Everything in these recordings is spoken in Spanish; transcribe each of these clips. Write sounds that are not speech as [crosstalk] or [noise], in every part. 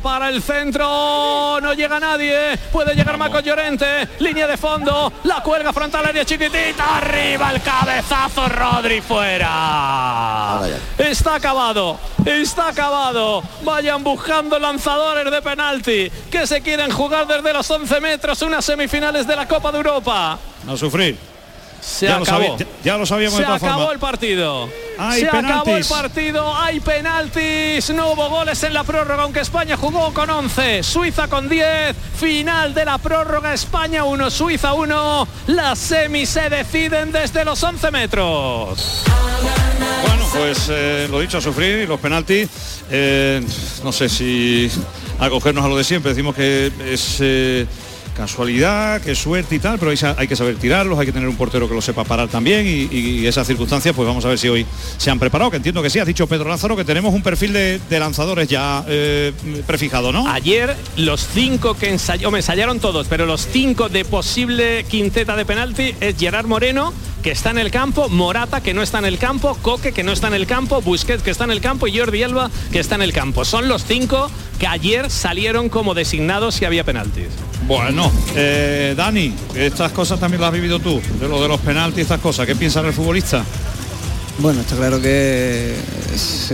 para el centro. No llega nadie. Puede llegar Marco Llorente. Línea de fondo. La cuelga frontal área chiquitita. Arriba el cabezazo. Rodri fuera. Está acabado. Está acabado. Vayan buscando lanzadores de penalti que se quieren jugar desde los 11 metros unas semifinales de la Copa de Europa. No sufrir. Se ya, lo acabó. sabía- ya, ya lo sabíamos Se de acabó formas. el partido. Hay Se acabó el penaltis. partido, hay penaltis, no hubo goles en la prórroga, aunque España jugó con 11, Suiza con 10, final de la prórroga, España 1, Suiza 1, las semis se deciden desde los 11 metros. Bueno, pues eh, lo dicho, a sufrir y los penaltis. eh, no sé si acogernos a lo de siempre. Decimos que es eh, casualidad, es suerte y tal, pero hay, que saber tirarlos, hay que tener un portero que lo sepa parar también y, esas circunstancias, pues vamos a ver si hoy se han preparado, que entiendo que sí, has dicho Pedro Lázaro que tenemos un perfil de, de lanzadores ya eh, prefijado, ¿no? Ayer los cinco que ensayó, me ensayaron todos, pero los cinco de posible quinteta de penalti es Gerard Moreno, que está en el campo, Morata, que no está en el campo, Coque, que no está en el campo, Busquets, que está en el campo, y Jordi Alba, que está en el campo. Son los cinco que ayer salieron como designados si había penaltis. Bueno, eh, Dani, estas cosas también las has vivido tú, de lo de los penaltis, estas cosas. ¿Qué piensas del futbolista? Bueno, está claro que es,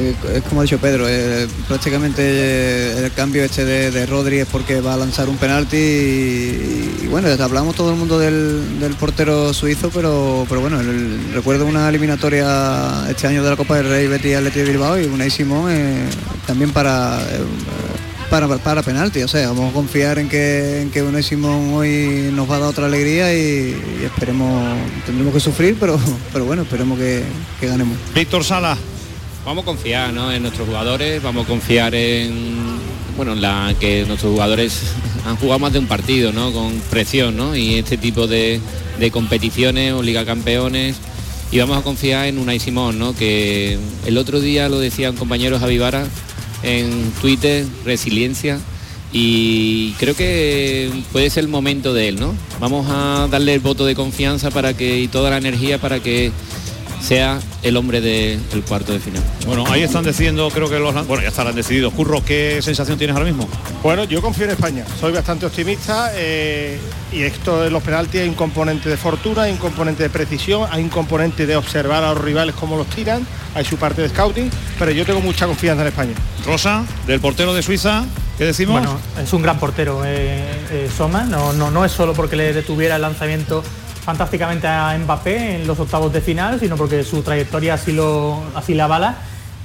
como ha dicho Pedro, eh, prácticamente eh, el cambio este de, de Rodri es porque va a lanzar un penalti y, y bueno, hablamos todo el mundo del, portero suizo, pero, pero bueno, recuerdo una eliminatoria este año de la Copa del Rey Betis Atleti de Bilbao y Unai Simón eh, también para, para, para penalti, o sea, vamos a confiar en que, en que Unai Simón hoy nos va a dar otra alegría y, y esperemos, tendremos que sufrir, pero, pero bueno, esperemos que, que ganemos. Víctor Sala. Vamos a confiar ¿no? en nuestros jugadores, vamos a confiar en bueno en la que nuestros jugadores [laughs] han jugado más de un partido, ¿no? Con presión, ¿no? Y este tipo de, de competiciones o Liga Campeones. Y vamos a confiar en Unai Simón, ¿no? Que el otro día lo decía un compañero Javi Vara en Twitter, resiliencia. Y creo que puede ser el momento de él, ¿no? Vamos a darle el voto de confianza para que y toda la energía para que sea el hombre del cuarto de final. Bueno, ahí están decidiendo, creo que los... Bueno, ya estarán decididos. Curro, ¿qué sensación tienes ahora mismo? Bueno, yo confío en España, soy bastante optimista eh, y esto de los penaltis hay un componente de fortuna, hay un componente de precisión, hay un componente de observar a los rivales cómo los tiran, hay su parte de scouting, pero yo tengo mucha confianza en España. Rosa, del portero de Suiza, ¿qué decimos? Bueno, es un gran portero, eh, eh, Soma. No, no, no es solo porque le detuviera el lanzamiento fantásticamente a Mbappé en los octavos de final, sino porque su trayectoria así lo así la avala.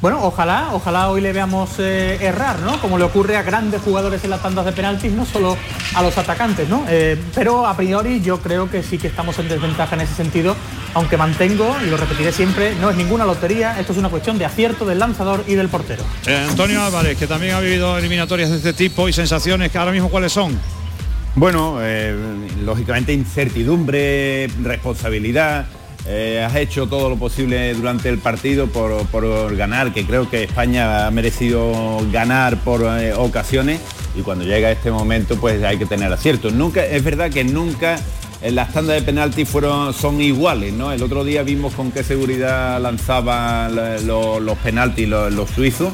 Bueno, ojalá, ojalá hoy le veamos eh, errar, ¿no? Como le ocurre a grandes jugadores en las tandas de penaltis, no solo a los atacantes, ¿no? Eh, pero a priori yo creo que sí que estamos en desventaja en ese sentido, aunque mantengo, y lo repetiré siempre, no es ninguna lotería, esto es una cuestión de acierto del lanzador y del portero. Eh, Antonio Álvarez, que también ha vivido eliminatorias de este tipo y sensaciones que ahora mismo cuáles son. Bueno, eh, lógicamente incertidumbre, responsabilidad. eh, has hecho todo lo posible durante el partido por, por ganar, que creo que España ha merecido ganar por eh, ocasiones y cuando llega este momento pues hay que tener aciertos. Nunca, es verdad que nunca las tandas de penalti fueron, son iguales, ¿no? El otro día vimos con qué seguridad lanzaban la- lo- los penaltis los, los suizos,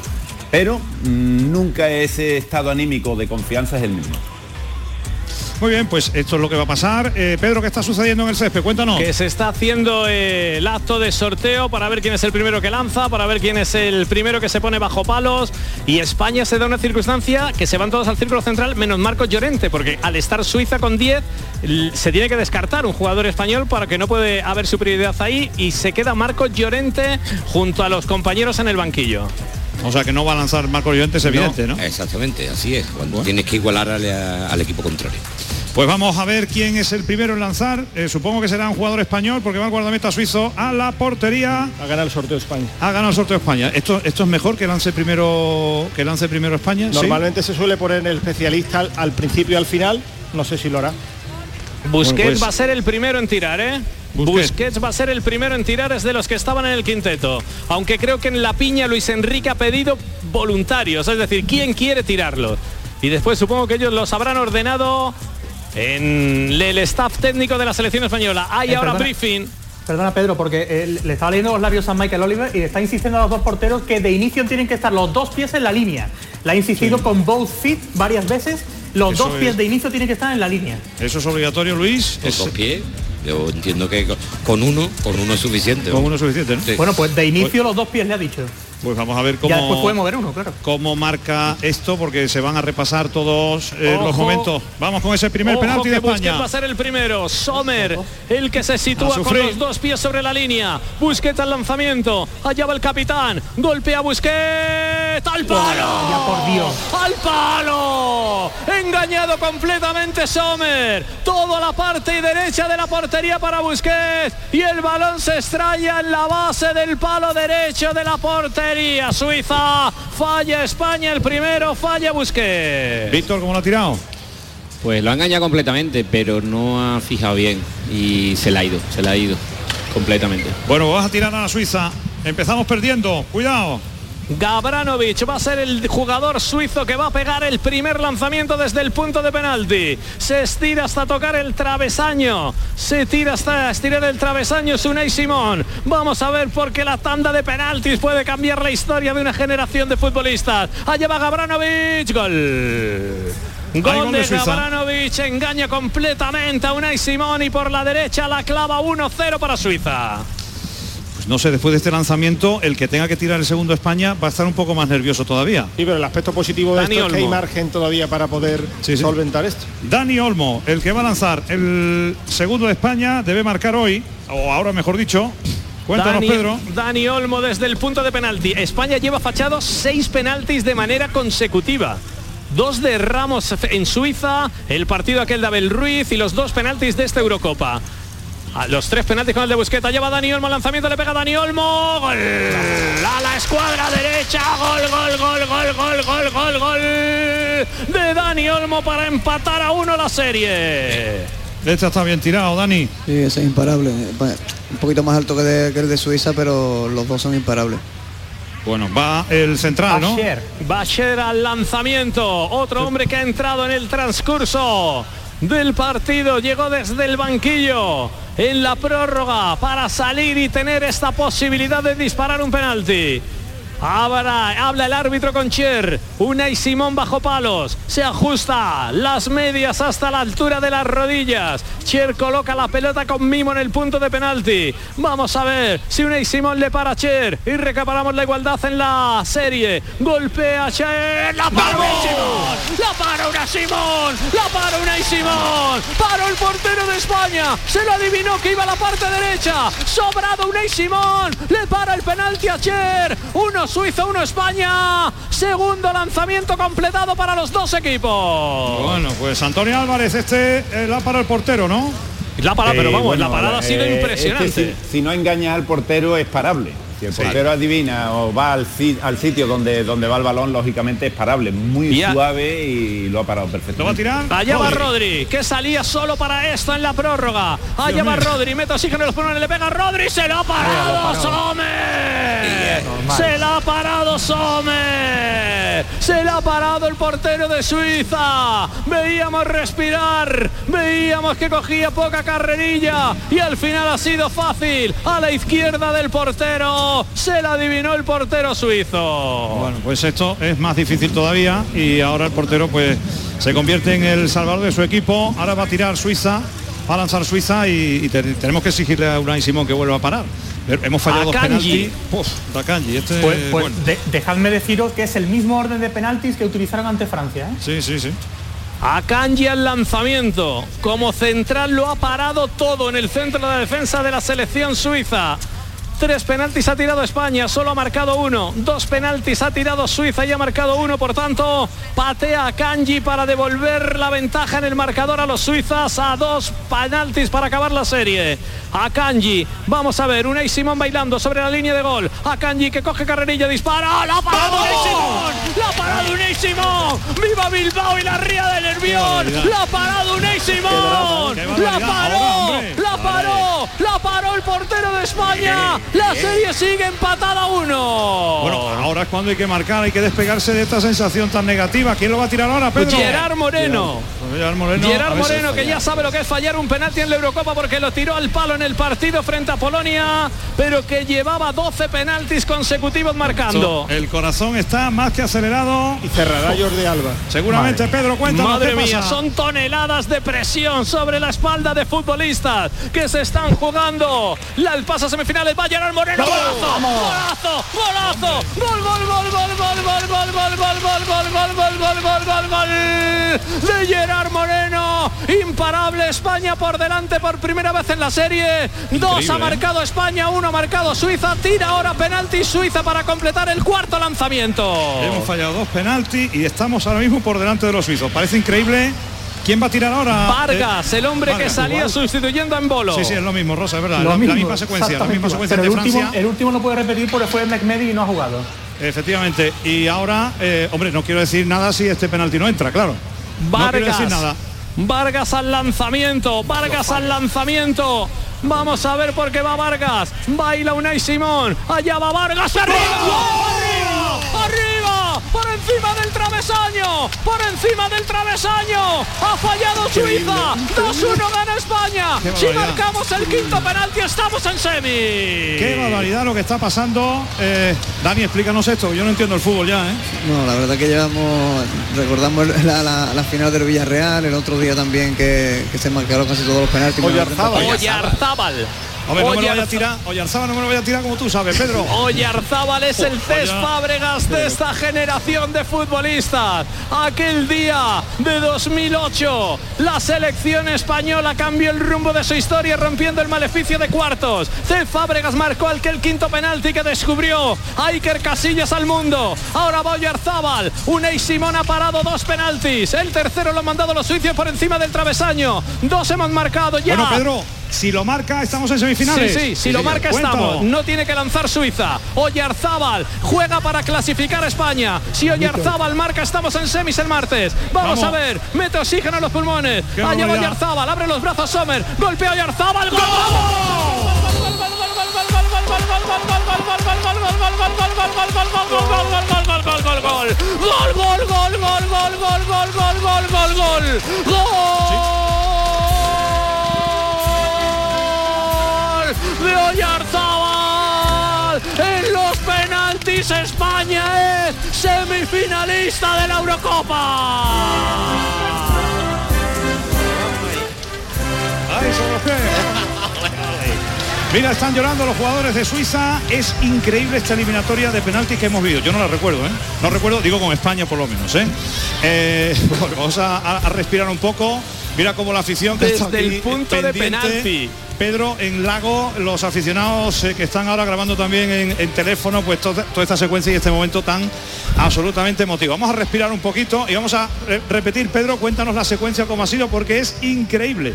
pero mm, nunca ese estado anímico de confianza es el mismo. Muy bien, pues esto es lo que va a pasar. Eh, Pedro, ¿qué está sucediendo en el césped? Cuéntanos. Que se está haciendo eh, el acto de sorteo para ver quién es el primero que lanza, para ver quién es el primero que se pone bajo palos. Y España se da una circunstancia que se van todos al círculo central, menos Marcos Llorente, porque al estar Suiza con 10, l- se tiene que descartar un jugador español para que no puede haber superioridad ahí y se queda Marcos Llorente junto a los compañeros en el banquillo. O sea que no va a lanzar Marco Llorente, es evidente, ¿no? Exactamente, así es. Cuando tienes que igualar al, al equipo contrario. Pues vamos a ver quién es el primero en lanzar. Eh, supongo que será un jugador español porque va el guardameta suizo a la portería. A ganar el sorteo de España. Ha ganado el sorteo de España. Esto, esto es mejor que lance primero que lance primero España. ¿sí? Normalmente se suele poner el especialista al, al principio y al final, no sé si lo hará. Busquets Bueno, pues- va a ser el primero en tirar, ¿eh? Busquets. Busquets. va a ser el primero en tirar, es de los que estaban en el quinteto. Aunque creo que en la piña Luis Enrique ha pedido voluntarios, es decir, ¿quién quiere tirarlo? Y después supongo que ellos los habrán ordenado en el staff técnico de la selección española. Hay Eh, ahora perdona. briefing. Perdona Pedro, porque eh, le estaba leyendo los labios a Michael Oliver y está insistiendo a los dos porteros que de inicio tienen que estar los dos pies en la línea. La ha insistido con both feet varias veces. Los Eso dos pies es. de inicio tienen que estar en la línea. Eso es obligatorio, Luis. Es- dos pies. Yo entiendo que con uno, con uno es suficiente. Con uno es suficiente, ¿no? Sí. Bueno, pues de inicio los dos pies le ha dicho. Pues vamos a ver Ya después cómo, puede mover uno, claro. cómo marca esto, porque se van a repasar todos eh, los momentos. Vamos con ese primer Ojo penalti de España. va a ser el primero. Sommer, el que se A sitúa con los dos pies sobre la línea. Busquets al lanzamiento. Allá va el capitán. Golpea Busquets. ¡Al palo! Ya, por Dios. ¡Al palo! Engañado completamente Sommer. Toda la parte derecha de la portería para Busquets. Y el balón se extraña en la base del palo derecho de la portería. Suiza. Falla España el primero. Falla Busquets. Víctor, ¿cómo lo ha tirado? Pues lo ha engañado completamente, pero no ha fijado bien y se le ha ido, se le ha ido completamente. Bueno, vas a tirar a la Suiza. Empezamos perdiendo. Cuidado. Gabranovic va a ser el jugador suizo que va a pegar el primer lanzamiento desde el punto de penalti. Se estira hasta tocar el travesaño. Se tira hasta estirar el travesaño Sunay Simón. Vamos a ver por qué la tanda de penaltis puede cambiar la historia de una generación de futbolistas. Allá va Gabranovic. Gol. Gol de. Gabranovic engaña completamente a Unai Simón y por la derecha la clava 1-0 para Suiza. No sé, después de este lanzamiento, el que tenga que tirar el segundo España va a estar un poco más nervioso todavía. Sí, pero el aspecto positivo de Dani esto es que hay margen todavía para poder Sí, sí. solventar esto. Dani Olmo, el que va a lanzar el segundo de España, debe marcar hoy, o ahora mejor dicho. Cuéntanos, Dani, Pedro. Dani Olmo desde el punto de penalti. España lleva fachados seis penaltis de manera consecutiva. Dos de Ramos en Suiza, el partido aquel de Abel Ruiz y los dos penaltis de esta Eurocopa. A los tres penaltis con el de Busqueta. Lleva Dani Olmo, lanzamiento le pega Dani Olmo. Gol a la escuadra derecha. Gol, gol, gol, gol, gol, gol, gol, gol de Dani Olmo para empatar a uno la serie. Este está bien tirado, Dani. Sí, ese es imparable. Un poquito más alto que, de- que el de Suiza, pero los dos son imparables. Bueno, va el central, ¿no? Asher. Bacher al lanzamiento. Otro hombre que ha entrado en el transcurso del partido. Llegó desde el banquillo en la prórroga para salir y tener esta posibilidad de disparar un penalti. Ahora habla el árbitro con Cher. Una y Simón bajo palos. Se ajusta las medias hasta la altura de las rodillas. Cher coloca la pelota con mimo en el punto de penalti. Vamos a ver si Unai Simón le para a Cher y recaparamos la igualdad en la serie. Golpea Cher. La para Unai Simón. La para Unai Simón. La para Unai Simón. Paró el portero de España. Se lo adivinó que iba a la parte derecha. Sobrado Unai Simón. Le para el penalti a Cher. Uno Suiza, uno España. Segundo lanzamiento completado para los dos equipos. Bueno, pues Antonio Álvarez, este eh, la para el portero, ¿no? La parada, pero Eh, vamos, bueno, la parada ha sido eh, impresionante. este, si, si no engaña al portero es parable. Si el portero adivina o va al, al sitio donde, donde va el balón, lógicamente es parable. Muy Ya. suave y lo ha parado ¿Lo va a tirar? Allá va Rodri. Que salía solo para esto en la prórroga. Allá va mío. Rodri, mete oxígeno en los pulmones, le pega Rodri, se lo ha parado Sommer. Se la ha parado Sommer. Se la ha parado el portero de Suiza. Veíamos respirar, veíamos que cogía poca carrerilla y al final ha sido fácil. A la izquierda del portero, se la adivinó el portero suizo. Bueno, pues esto es más difícil todavía y ahora el portero pues se convierte en el salvador de su equipo. Ahora va a tirar Suiza, va a lanzar Suiza y, y te- tenemos que exigirle a Unai Simón que vuelva a parar. Hemos fallado dos Akanji. penaltis. Uf, Akanji, este Pues, pues bueno. de- dejadme deciros que es el mismo orden de penaltis que utilizaron ante Francia. ¿eh? Sí, sí, sí. A Kanji al lanzamiento. Como central lo ha parado todo en el centro de la defensa de la selección suiza. Tres penaltis ha tirado España, solo ha marcado uno. Dos penaltis ha tirado Suiza y ha marcado uno. Por tanto, patea a Kanji para devolver la ventaja en el marcador a los suizas a dos penaltis para acabar la serie. A Kanji, vamos a ver, Unai Simón bailando sobre la línea de gol. A Kanji que coge carrerilla, dispara. ¡La ha parado Unai Simón! ¡La ha parado Unai Simón! ¡Viva Bilbao y la ría del Nervión! ¡La ha parado Unai Simón! ¡La paró! Hombre. ¡La paró! ¡La paró el portero de España! La serie sigue empatada a uno. Bueno, ahora es cuando hay que marcar, hay que despegarse de esta sensación tan negativa. ¿Quién lo va a tirar ahora, Pedro? Gerard Moreno. Gerard Moreno, Gerard Moreno que ya sabe lo que es fallar un penalti en la Eurocopa porque lo tiró al palo en el partido frente a Polonia, pero que llevaba 12 penaltis consecutivos marcando. El corazón está más que acelerado. Y cerrará Jordi Alba. Seguramente, Pedro, cuéntanos Madre qué mía, pasa. son toneladas de presión sobre la espalda de futbolistas que se están jugando la, el paso a semifinales. Va Gerard Moreno, golazo, golazo, golazo, gol, gol, gol, gol, gol, gol, gol, gol, gol, gol, gol, gol, gol, gol, gol, gol, gol de Gerard Moreno. Imparable España por delante por primera vez en la serie. Dos ha ¿eh? marcado España, uno ha marcado Suiza. Tira ahora penalti Suiza para completar el cuarto lanzamiento. Hemos fallado dos penaltis y estamos ahora mismo por delante de los suizos. Parece increíble. ¿Quién va a tirar ahora? Vargas, Eh, el hombre que salía igual. sustituyendo a Embolo. Sí, sí, es lo mismo, Rosa, es verdad. La, misma secuencia, la misma secuencia Pero el último, Francia. el último no puede repetir porque fue Mehmedi y no ha jugado. Efectivamente. Y ahora, eh, hombre, no quiero decir nada si este penalti no entra, claro. Vargas. nada. Vargas al lanzamiento. Vargas al lanzamiento. Vamos a ver por qué va Vargas. Baila Unai Simón. Allá va Vargas. ¡Arriba! ¡Arriba! ¡Arriba! Por encima del travesaño. Por encima del travesaño. Ha fallado Suiza. 2-1 gana España. Si marcamos el quinto penalti estamos en semi. Qué barbaridad lo que está pasando. Eh, Dani, explícanos esto. Yo no entiendo el fútbol ya, ¿eh? No, la verdad que llevamos, recordamos la, la- la final del Villarreal, el otro día también que, que se marcaron casi todos los penaltis. Oyarzábal. Oyarzábal. Hombre, no me lo vaya a tirar. Oyarzábal no me lo vaya a tirar como tú sabes, Pedro. [laughs] Oyarzábal es el Cés. Fábregas de esta generación de futbolistas. Aquel día de 2008, la selección española cambió el rumbo de su historia rompiendo el maleficio de cuartos. Cés Fábregas marcó aquel quinto penalti que descubrió a Iker Casillas al mundo. Ahora va Oyarzábal. Unai Simón ha parado dos penaltis. El tercero lo han mandado los suizos por encima del travesaño. Dos hemos marcado ya. Bueno, Pedro, si lo marca, estamos en semifinales. Sí, sí, si lo señor. marca estamos. No tiene que lanzar Suiza. Oyarzábal juega para clasificar a España. Si Oyarzábal marca, estamos en semis el martes. Vamos, Vamos. a ver. Mete oxígeno en los pulmones. Allá va. Oyarzábal. Abre los brazos Sommer. Golpea Oyarzábal. ¡Gol! Gol, gol, gol, gol, gol, gol, gol, gol, gol, gol, gol, gol, gol, gol España es semifinalista de la Eurocopa. Mira, están llorando los jugadores de Suiza. Es increíble esta eliminatoria de penaltis que hemos vivido. Yo no la recuerdo, ¿eh? No recuerdo, digo con España por lo menos, ¿eh? Eh, [laughs] vamos a, respirar un poco. Mira cómo la afición que está Desde el aquí punto de penalti. Pedro, en Lago, los aficionados eh, que están ahora grabando también en, teléfono, pues to- toda esta secuencia y este momento tan absolutamente emotivo. Vamos a respirar un poquito y vamos a re- repetir, Pedro, cuéntanos la secuencia como ha sido, porque es increíble.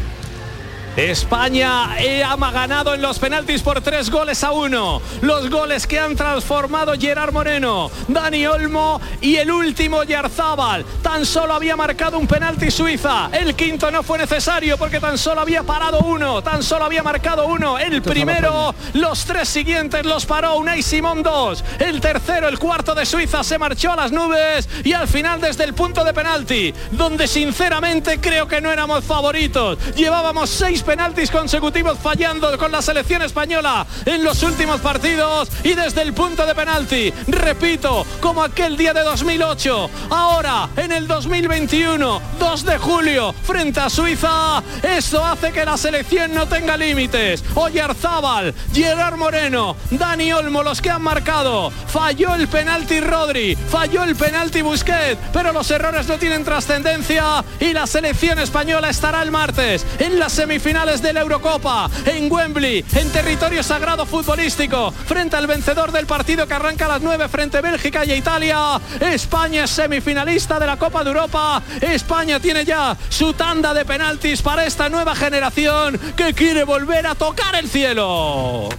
España ha ganado en los penaltis por tres goles a uno. Los goles que han transformado Gerard Moreno, Dani Olmo y el último Yarzábal. Tan solo había marcado un penalti Suiza. El quinto no fue necesario porque tan solo había parado uno. Tan solo había marcado uno. El primero, los tres siguientes los paró Unai Simón dos. El tercero, el cuarto de Suiza se marchó a las nubes y al final desde el punto de penalti, donde sinceramente creo que no éramos favoritos. Llevábamos seis penaltis consecutivos fallando con la selección española en los últimos partidos y desde el punto de penalti, repito, como aquel día de 2008, ahora en el 2021, 2 de julio, frente a Suiza, esto hace que la selección no tenga límites. Oyarzábal, Gerard Moreno, Dani Olmo, los que han marcado. Falló el penalti Rodri, falló el penalti Busquets, pero los errores no tienen trascendencia y la selección española estará el martes en las semifinales de la Eurocopa, en Wembley, en territorio sagrado futbolístico, frente al vencedor del partido que arranca a las 9 frente a Bélgica y Italia. España es semifinalista de la Copa de Europa. España tiene ya su tanda de penaltis para esta nueva generación que quiere volver a tocar el cielo.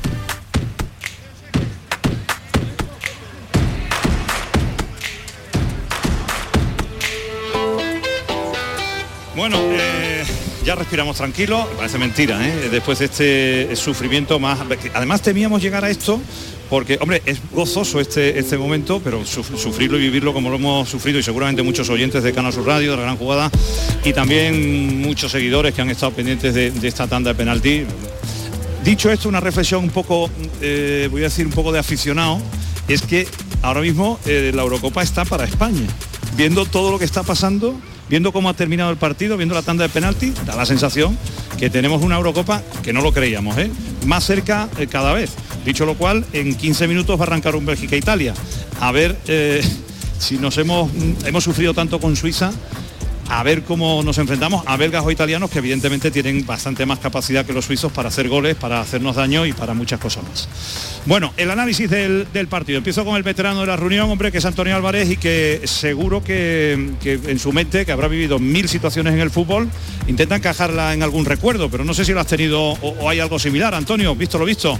Bueno, eh, ya respiramos tranquilo, parece mentira, ¿eh? después de este sufrimiento más... Además temíamos llegar a esto porque, hombre, es gozoso este, este momento, pero sufrirlo y vivirlo como lo hemos sufrido y seguramente muchos oyentes de Canal Sur Radio, de la Gran Jugada, y también muchos seguidores que han estado pendientes de, esta tanda de penalti. Dicho esto, una reflexión un poco, eh, voy a decir un poco de aficionado, es que ahora mismo eh, la Eurocopa está para España. Viendo todo lo que está pasando, viendo cómo ha terminado el partido, viendo la tanda de penalti, da la sensación que tenemos una Eurocopa que no lo creíamos, ¿eh? más cerca eh, cada vez. Dicho lo cual, en 15 minutos va a arrancar un Bélgica-Italia. A ver si nos hemos, hemos sufrido tanto con Suiza a ver cómo nos enfrentamos a belgas o italianos que evidentemente tienen bastante más capacidad que los suizos para hacer goles, para hacernos daño y para muchas cosas más. Bueno, el análisis del, partido. Empiezo con el veterano de la reunión, hombre, que es Antonio Álvarez y que seguro que, en su mente, que habrá vivido mil situaciones en el fútbol, intenta encajarla en algún recuerdo, pero no sé si lo has tenido o, o hay algo similar. Antonio, visto lo visto.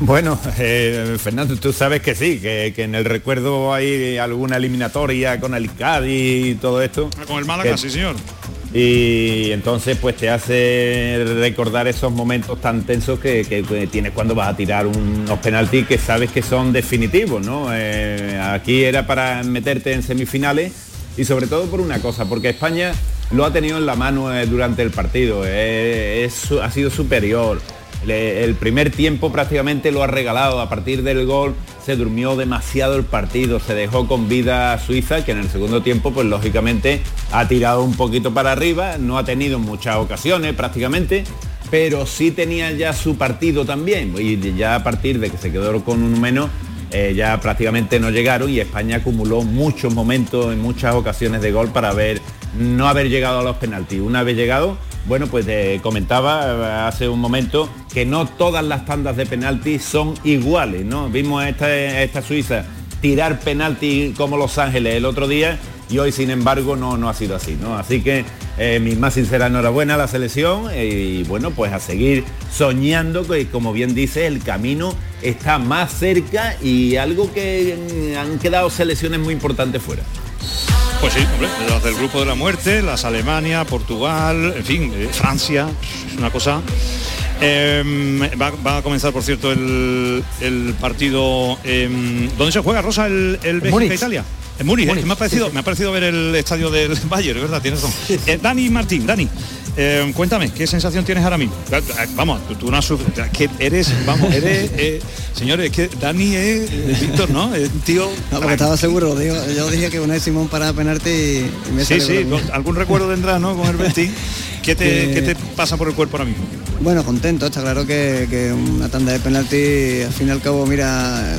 Bueno, eh, Fernando, tú sabes que sí, que, en el recuerdo hay alguna eliminatoria con el Cádiz y todo esto. Ah, con el Málaga, sí señor. Y entonces pues te hace recordar esos momentos tan tensos que, tienes cuando vas a tirar unos penaltis que sabes que son definitivos, ¿no? Eh, aquí era para meterte en semifinales y sobre todo por una cosa, porque España lo ha tenido en la mano eh, durante el partido, ha sido superior el primer tiempo prácticamente lo ha regalado. A partir del gol se durmió demasiado el partido, se dejó con vida a Suiza, que en el segundo tiempo, pues lógicamente ha tirado un poquito para arriba, no ha tenido muchas ocasiones prácticamente, pero sí tenía ya su partido también. Y ya a partir de que se quedó con un menos, eh, ya prácticamente no llegaron y España acumuló muchos momentos en muchas ocasiones de gol para ver no haber llegado a los penaltis. Una vez llegado, bueno, pues comentaba eh, hace un momento que no todas las tandas de penaltis son iguales, ¿no? Vimos a esta, Suiza tirar penalti como Los Ángeles el otro día y hoy sin embargo no, no ha sido así, ¿no? Así que eh, mi más sincera enhorabuena a la selección y bueno, pues a seguir soñando que como bien dice el camino está más cerca y algo que mm, han quedado selecciones muy importantes fuera. Pues sí, hombre, las del grupo de la muerte, las Alemania, Portugal, en fin, eh, Francia, es una cosa. Em, va, a comenzar, por cierto, el, partido. Em, ¿Dónde se juega, Rosa, el, el Bélgica-Italia? En Múnich, ¿eh? me, ha parecido, me ha parecido ver el estadio del Bayern, ¿verdad? Tienes razón. Eh, Dani Martín, Dani, eh, cuéntame, ¿qué sensación tienes ahora mismo? Vamos, tú, no has que eres, vamos, eres, [laughs] eh, señores, que Dani es Víctor, ¿no? Es tío. No, porque estaba seguro, yo dije que una vez Simón para penarte y, me Sí, sí, algún recuerdo tendrás, ¿no? Con el [laughs] Betis. ¿Qué te, ¿Qué te, pasa por el cuerpo ahora mismo? Bueno, contento, está claro que, una tanda de penalti, al fin y al cabo, mira,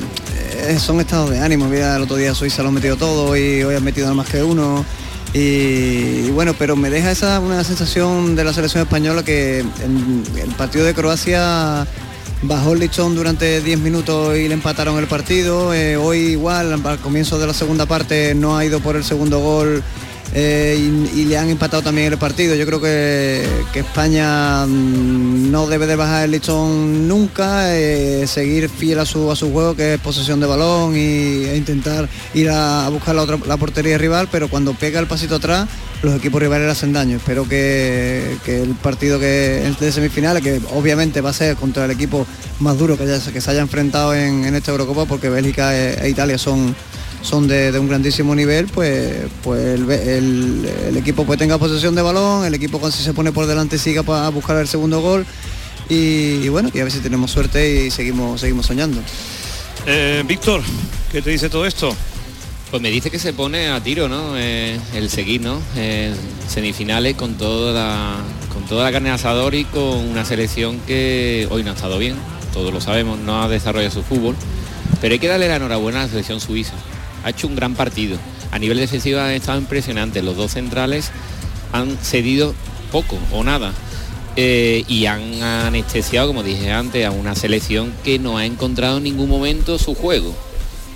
eh, son estados de ánimo. Mira, el otro día Suiza lo ha metido todo y hoy han metido nada más que uno. Y, bueno, pero me deja esa una sensación de la selección española que en el partido de Croacia bajó el listón durante 10 minutos y le empataron el partido. Eh, hoy igual, al comienzo de la segunda parte no ha ido por el segundo gol eh, y, le han empatado también el partido. Yo creo que, España mm, no debe de bajar el listón nunca, eh, seguir fiel a su, a su juego, que es posesión de balón y, e intentar ir a, buscar la, otra, la portería rival, pero cuando pega el pasito atrás, los equipos rivales le hacen daño. Espero que, el partido que de semifinales, que obviamente va a ser contra el equipo más duro que, que se haya enfrentado en, esta Eurocopa, porque Bélgica e, e Italia son son de, un grandísimo nivel, pues, pues el, equipo pues tenga posesión de balón, el equipo cuando se pone por delante siga para buscar el segundo gol y, bueno, que a ver si tenemos suerte y seguimos, seguimos soñando. Eh, Víctor, ¿qué te dice todo esto? Pues me dice que se pone a tiro, ¿no? Eh, el seguir, ¿no? Eh, semifinales con toda la, con toda la carne de asador y con una selección que hoy no ha estado bien, todos lo sabemos, no ha desarrollado su fútbol, pero hay que darle la enhorabuena a la selección suiza ha hecho un gran partido. A nivel defensivo han estado impresionantes. Los dos centrales han cedido poco o nada. Eh, y han anestesiado, como dije antes, a una selección que no ha encontrado en ningún momento su juego.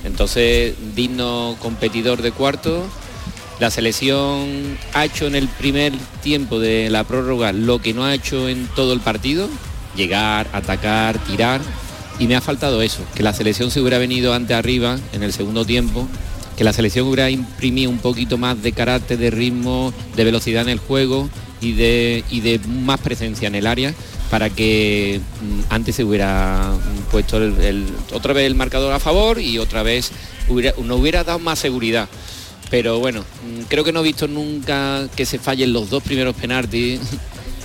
Entonces, digno competidor de cuarto. La selección ha hecho en el primer tiempo de la prórroga lo que no ha hecho en todo el partido. Llegar, atacar, tirar y me ha faltado eso, que la selección se hubiera venido ante arriba en el segundo tiempo, que la selección hubiera imprimido un poquito más de carácter, de ritmo, de velocidad en el juego y de, y de más presencia en el área para que mm, antes se hubiera mm, puesto otra vez el marcador a favor y otra vez hubiera, nos hubiera dado más seguridad. Pero bueno, mm, creo que no he visto nunca que se fallen los dos primeros penaltis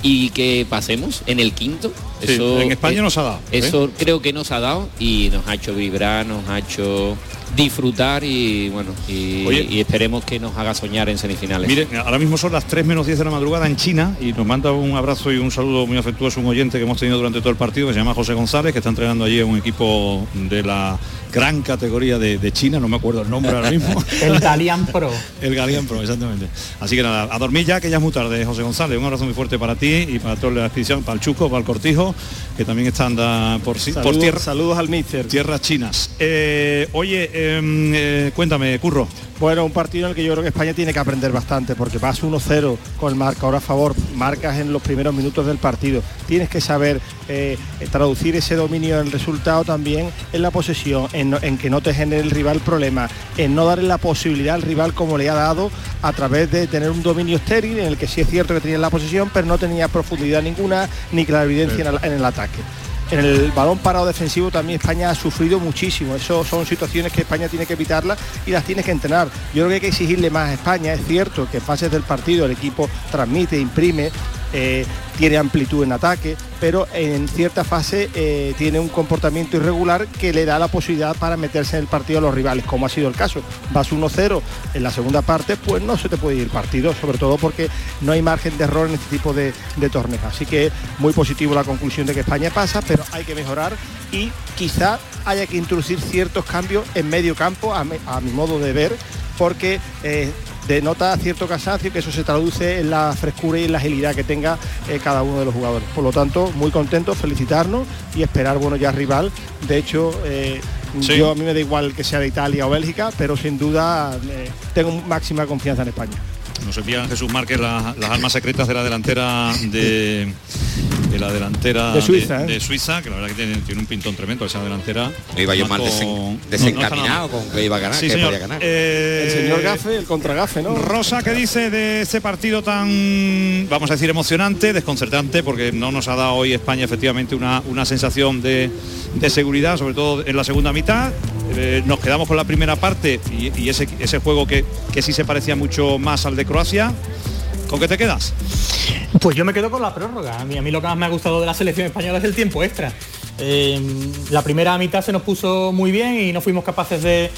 y que pasemos en el quinto. Sí, en España eh, nos ha dado, ¿eh? Eso creo que nos ha dado y nos ha hecho vibrar, nos ha hecho disfrutar y bueno, y, Oye. y esperemos que nos haga soñar en semifinales. Mire, ahora mismo son las 3 menos 10 de la madrugada en China y nos manda un abrazo y un saludo muy afectuoso un oyente que hemos tenido durante todo el partido que se llama José González, que está entrenando allí en un equipo de la gran categoría de, de China, no me acuerdo el nombre ahora mismo. [laughs] El Dalian Pro. [laughs] El Galeán Pro, exactamente. Así que nada, a dormir ya, que ya es muy tarde, José González. Un abrazo muy fuerte para ti y para toda la expedición, para el Chuco, para el Cortijo, que también está anda por, si- por Saludos- tierra, saludos al míster. tierras chinas. Eh, oye, em, eh, cuéntame, Curro. Bueno, un partido en el que yo creo que España tiene que aprender bastante, porque vas 1-0 con el marcador a favor, marcas en los primeros minutos del partido. Tienes que saber eh, traducir ese dominio del resultado también en la posesión, en, que no te genere el rival problemas, en no darle la posibilidad al rival como le ha dado a través de tener un dominio estéril en el que sí es cierto que tenía la posesión, pero no tenía profundidad ninguna ni clarividencia en el- en el ataque. En el balón parado defensivo también España ha sufrido muchísimo. Eso son situaciones que España tiene que evitarlas y las tiene que entrenar. Yo creo que hay que exigirle más a España. Es cierto que en fases del partido el equipo transmite, imprime, eh, tiene amplitud en ataque, pero en cierta fase eh, tiene un comportamiento irregular que le da la posibilidad para meterse en el partido a los rivales, como ha sido el caso. Vas 1-0 en la segunda parte, pues no se te puede ir partido, sobre todo porque no hay margen de error en este tipo de, de. Así que muy positivo la conclusión de que España pasa, pero hay que mejorar y quizá haya que introducir ciertos cambios en medio campo, a mi modo de ver, porque eh, denota cierto cansancio que eso se traduce en la frescura y en la agilidad que tenga eh, cada uno de los jugadores. Por lo tanto, muy contentos, felicitarnos y esperar bueno ya rival. De hecho, eh, Sí. yo a mí me da igual que sea de Italia o Bélgica, pero sin duda eh, tengo máxima confianza en España. Nos envían Jesús Márquez la- las armas secretas de la delantera de, de la delantera De Suiza, ¿eh? de Suiza, que la verdad que tiene, tiene un pintón tremendo esa delantera. No iba yo con- desen- no- no está desencaminado con que iba a ganar, Sí, que señor. podía ganar. Eh, El señor Gafe, el contragafe, ¿no? Rosa, ¿qué dice de este partido tan, vamos a decir, emocionante, desconcertante, porque no nos ha dado hoy España efectivamente una, una sensación de, de seguridad, sobre todo en la segunda mitad? Eh, nos quedamos con la primera parte y, y ese, ese juego que, que sí se parecía mucho más al de Croacia. ¿Con qué te quedas? Pues yo me quedo con la prórroga. A mí, a mí lo que más me ha gustado de la selección española es el tiempo extra. Eh, la primera mitad se nos puso muy bien y no fuimos capaces de,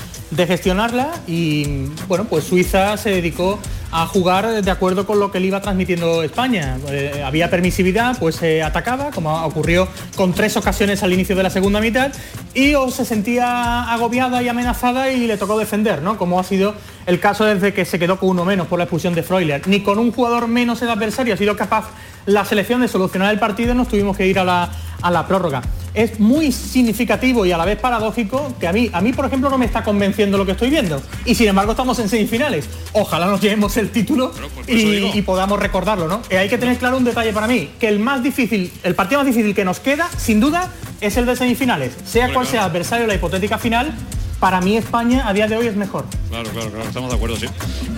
gestionarla y bueno, pues Suiza se dedicó a jugar de acuerdo con lo que le iba transmitiendo España. Eh, había permisividad, pues se atacaba, como ocurrió con tres ocasiones al inicio de la segunda mitad, y o se sentía agobiada y amenazada y le tocó defender, ¿no? Como ha sido el caso desde que se quedó con uno menos por la expulsión de Freuler. Ni con un jugador menos el adversario ha sido capaz la selección de solucionar el partido nos tuvimos que ir a la, a la prórroga. Es muy significativo y a la vez paradójico que a mí, a mí, por ejemplo, no me está convenciendo lo que estoy viendo. Y sin embargo estamos en semifinales. Ojalá nos llevemos el título digo. y, y podamos recordarlo, ¿no? Eh, hay que tener claro un detalle para mí, que el más difícil, el partido más difícil que nos queda, sin duda, es el de semifinales. Sea cual sea el adversario de la hipotética final, para mí España a día de hoy es mejor. Claro, claro, claro, estamos de acuerdo, sí.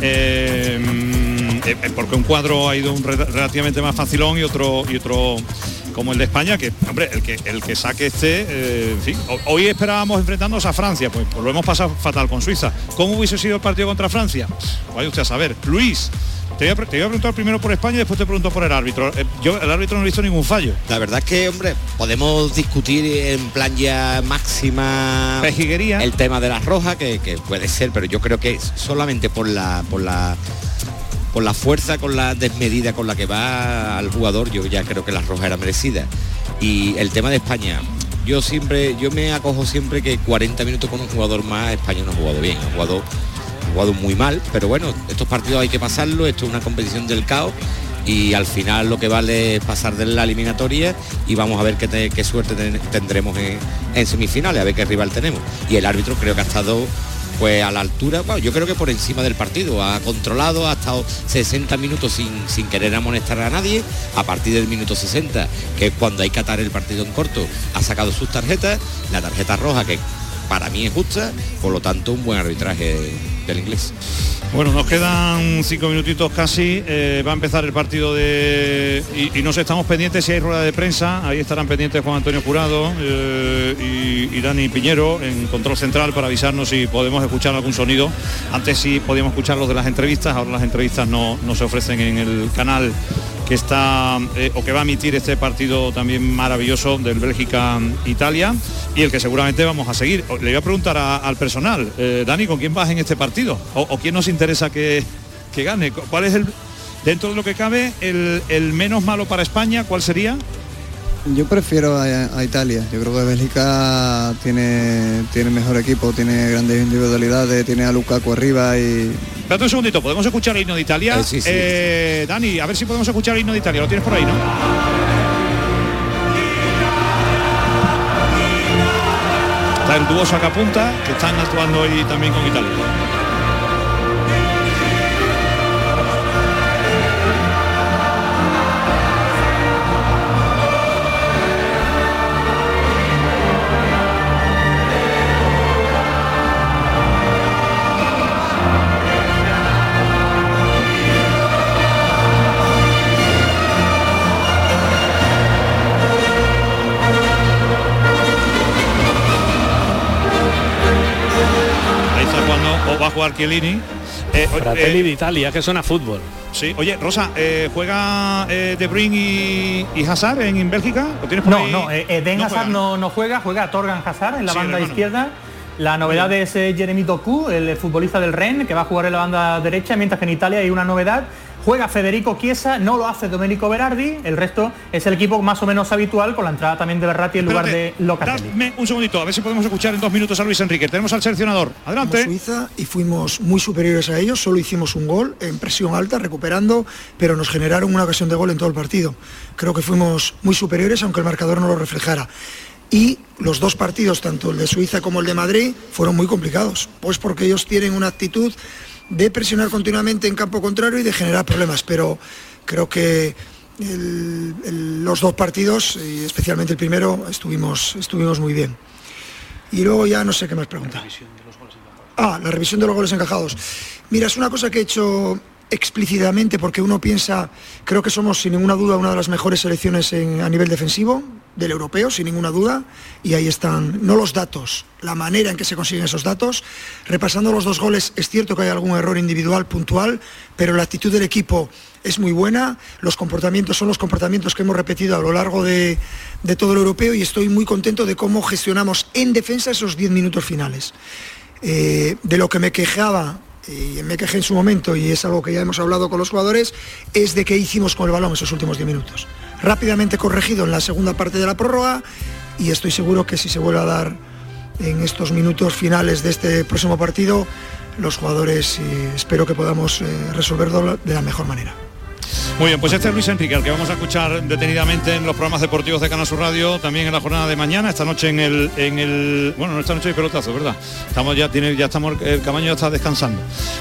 Eh, mm, eh, porque un cuadro ha ido un re- relativamente más facilón y otro y otro como el de España, que hombre, el que el que saque este, eh, en fin, ho- hoy esperábamos enfrentarnos a Francia, pues, pues lo hemos pasado fatal con Suiza. ¿Cómo hubiese sido el partido contra Francia? Vaya usted a saber. Luis, te voy a, pre- te voy a preguntar primero por España y después te pregunto por el árbitro. Eh, yo el árbitro no he visto ningún fallo. La verdad es que, hombre, podemos discutir en plan ya máxima Pejiguería. el tema de las rojas, que, que puede ser, pero yo creo que solamente por la, por la por la fuerza, con la desmedida con la que va al jugador, yo ya creo que la roja era merecida. Y el tema de España, yo siempre, yo me acojo siempre que 40 minutos con un jugador más, España no ha jugado bien, ha jugado, ha jugado muy mal, pero bueno, estos partidos hay que pasarlo, esto es una competición del caos y al final lo que vale es pasar de la eliminatoria y vamos a ver qué, te- qué suerte ten- tendremos en, en semifinales, a ver qué rival tenemos. Y el árbitro creo que ha estado pues a la altura, bueno, yo creo que por encima del partido, ha controlado, ha estado 60 minutos sin, sin querer amonestar a nadie, a partir del minuto 60, que es cuando hay que atar el partido en corto, ha sacado sus tarjetas, la tarjeta roja que para mí es justa, por lo tanto un buen arbitraje del inglés. Bueno, nos quedan cinco minutitos casi. eh, va a empezar el partido de. Y, y nos estamos pendientes si hay rueda de prensa. Ahí estarán pendientes Juan Antonio Jurado eh, y, y Dani Piñero en control central para avisarnos si podemos escuchar algún sonido. Antes sí podíamos escuchar los de las entrevistas, ahora las entrevistas no, no se ofrecen en el canal está eh, o que va a emitir este partido también maravilloso del Bélgica-Italia y el que seguramente vamos a seguir. Le voy a preguntar al personal, eh, Dani, ¿con quién vas en este partido? ¿O, quién nos interesa que, que gane? ¿Cuál es el, dentro de lo que cabe, el menos malo para España? ¿Cuál sería? Yo prefiero a, a Italia. Yo creo que Bélgica tiene, tiene mejor equipo, tiene grandes individualidades, tiene a Lukaku arriba y Espérate un segundito, ¿podemos escuchar el himno de Italia? Eh, sí, sí. Eh, Dani, a ver si podemos escuchar el himno de Italia. Lo tienes por ahí, ¿no? Está el dúo Sacapunta, que están actuando hoy también con Italia. O va a jugar Chiellini. Eh, Fratelli eh, d'Italia, que suena a fútbol. Sí, oye, Rosa, eh, ¿juega eh, De Bruyne y, y Hazard en, en Bélgica? ¿Lo tienes por No, ahí? no, eh, Eden No Hazard juegan. no, no juega, juega Torgan Hazard en la Sí, banda izquierda. La novedad es eh, Jeremy Doku, el futbolista del Rennes, que va a jugar en la banda derecha, mientras que en Italia hay una novedad. Juega Federico Chiesa, no lo hace Domenico Berardi, el resto es el equipo más o menos habitual con la entrada también de Berratti en lugar de Locatelli. Dame un segundito, a ver si podemos escuchar en dos minutos a Luis Enrique. Tenemos al seleccionador. Adelante. Suiza y fuimos muy superiores a ellos, solo hicimos un gol en presión alta, recuperando, pero nos generaron una ocasión de gol en todo el partido. Creo que fuimos muy superiores, aunque el marcador no lo reflejara. Y los dos partidos, tanto el de Suiza como el de Madrid, fueron muy complicados, pues porque ellos tienen una actitud de presionar continuamente en campo contrario y de generar problemas, pero creo que el- el- los dos partidos, y especialmente el primero, estuvimos, estuvimos muy bien. Y luego ya no sé qué más preguntar. Ah, la revisión de los goles encajados. Mira, es una cosa que he hecho explícitamente porque uno piensa, creo que somos sin ninguna duda una de las mejores selecciones a nivel defensivo del europeo, sin ninguna duda, y ahí están, no los datos, la manera en que se consiguen esos datos. Repasando los dos goles, es cierto que hay algún error individual puntual, pero la actitud del equipo es muy buena, los comportamientos son los comportamientos que hemos repetido a lo largo de, de todo el europeo y estoy muy contento de cómo gestionamos en defensa esos 10 minutos finales. Eh, de lo que me quejaba, y me quejé en su momento, y es algo que ya hemos hablado con los jugadores, es de qué hicimos con el balón esos últimos 10 minutos. Rápidamente corregido en la segunda parte de la prórroga, y estoy seguro que si se vuelve a dar en estos minutos finales de este próximo partido, los jugadores eh, espero que podamos eh, resolverlo de la mejor manera. Muy bien, pues este es Luis Enrique, al que vamos a escuchar detenidamente en los programas deportivos de Canal Sur Radio, también en la jornada de mañana, esta noche en el, en el, bueno, no esta noche hay pelotazo, ¿verdad? Estamos ya, tiene, ya estamos, el Camaño ya está descansando.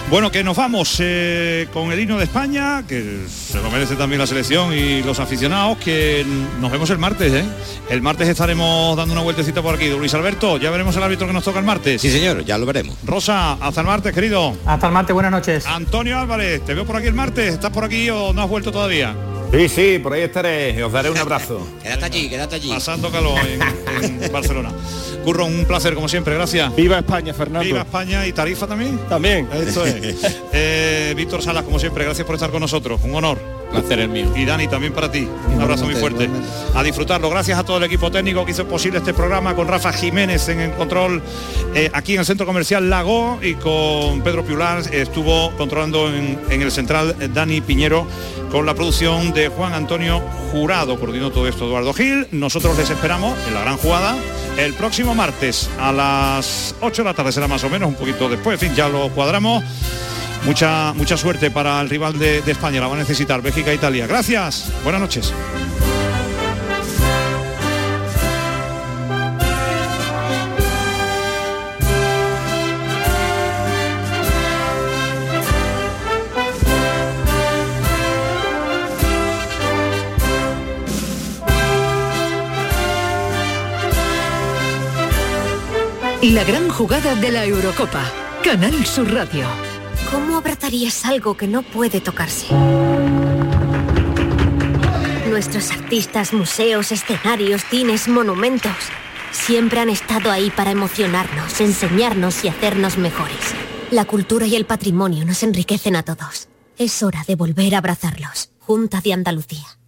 Bueno, que nos vamos eh, con el himno de España, que se lo merece también la selección y los aficionados, que nos vemos el martes, ¿eh? El martes estaremos dando una vueltecita por aquí. Luis Alberto, ya veremos el árbitro que nos toca el martes. Sí, señor, ya lo veremos. Rosa, hasta el martes, querido. Hasta el martes, buenas noches. Antonio Álvarez, te veo por aquí el martes. ¿Estás por aquí o no has vuelto todavía? Sí, sí, por ahí estaré. Os daré un abrazo. [laughs] Quédate allí, quédate allí. Pasando calor en, en [laughs] Barcelona. Curro, un placer como siempre, gracias. Viva España, Fernando. Viva España y Tarifa también. También. Esto es. [laughs] Eh, Víctor Salas, como siempre, gracias por estar con nosotros. Un honor. Placer el mío. Y Dani, también para ti. Un abrazo muy fuerte. A disfrutarlo. Gracias a todo el equipo técnico que hizo posible este programa con Rafa Jiménez en el control eh, aquí en el centro comercial Lago y con Pedro Piular estuvo controlando en, en el central eh, Dani Piñero con la producción de Juan Antonio Jurado. Coordinó todo esto Eduardo Gil. Nosotros les esperamos en la gran jugada el próximo martes a las 8 de la tarde será más o menos, un poquito después, en fin, ya lo cuadramos. Mucha, mucha suerte para el rival de, España, la va a necesitar Bélgica e Italia. Gracias, buenas noches. Y La gran jugada de la Eurocopa. Canal Sur Radio. ¿Cómo abrazarías algo que no puede tocarse? Nuestros artistas, museos, escenarios, cines, monumentos, siempre han estado ahí para emocionarnos, enseñarnos y hacernos mejores. La cultura y el patrimonio nos enriquecen a todos. Es hora de volver a abrazarlos. Junta de Andalucía.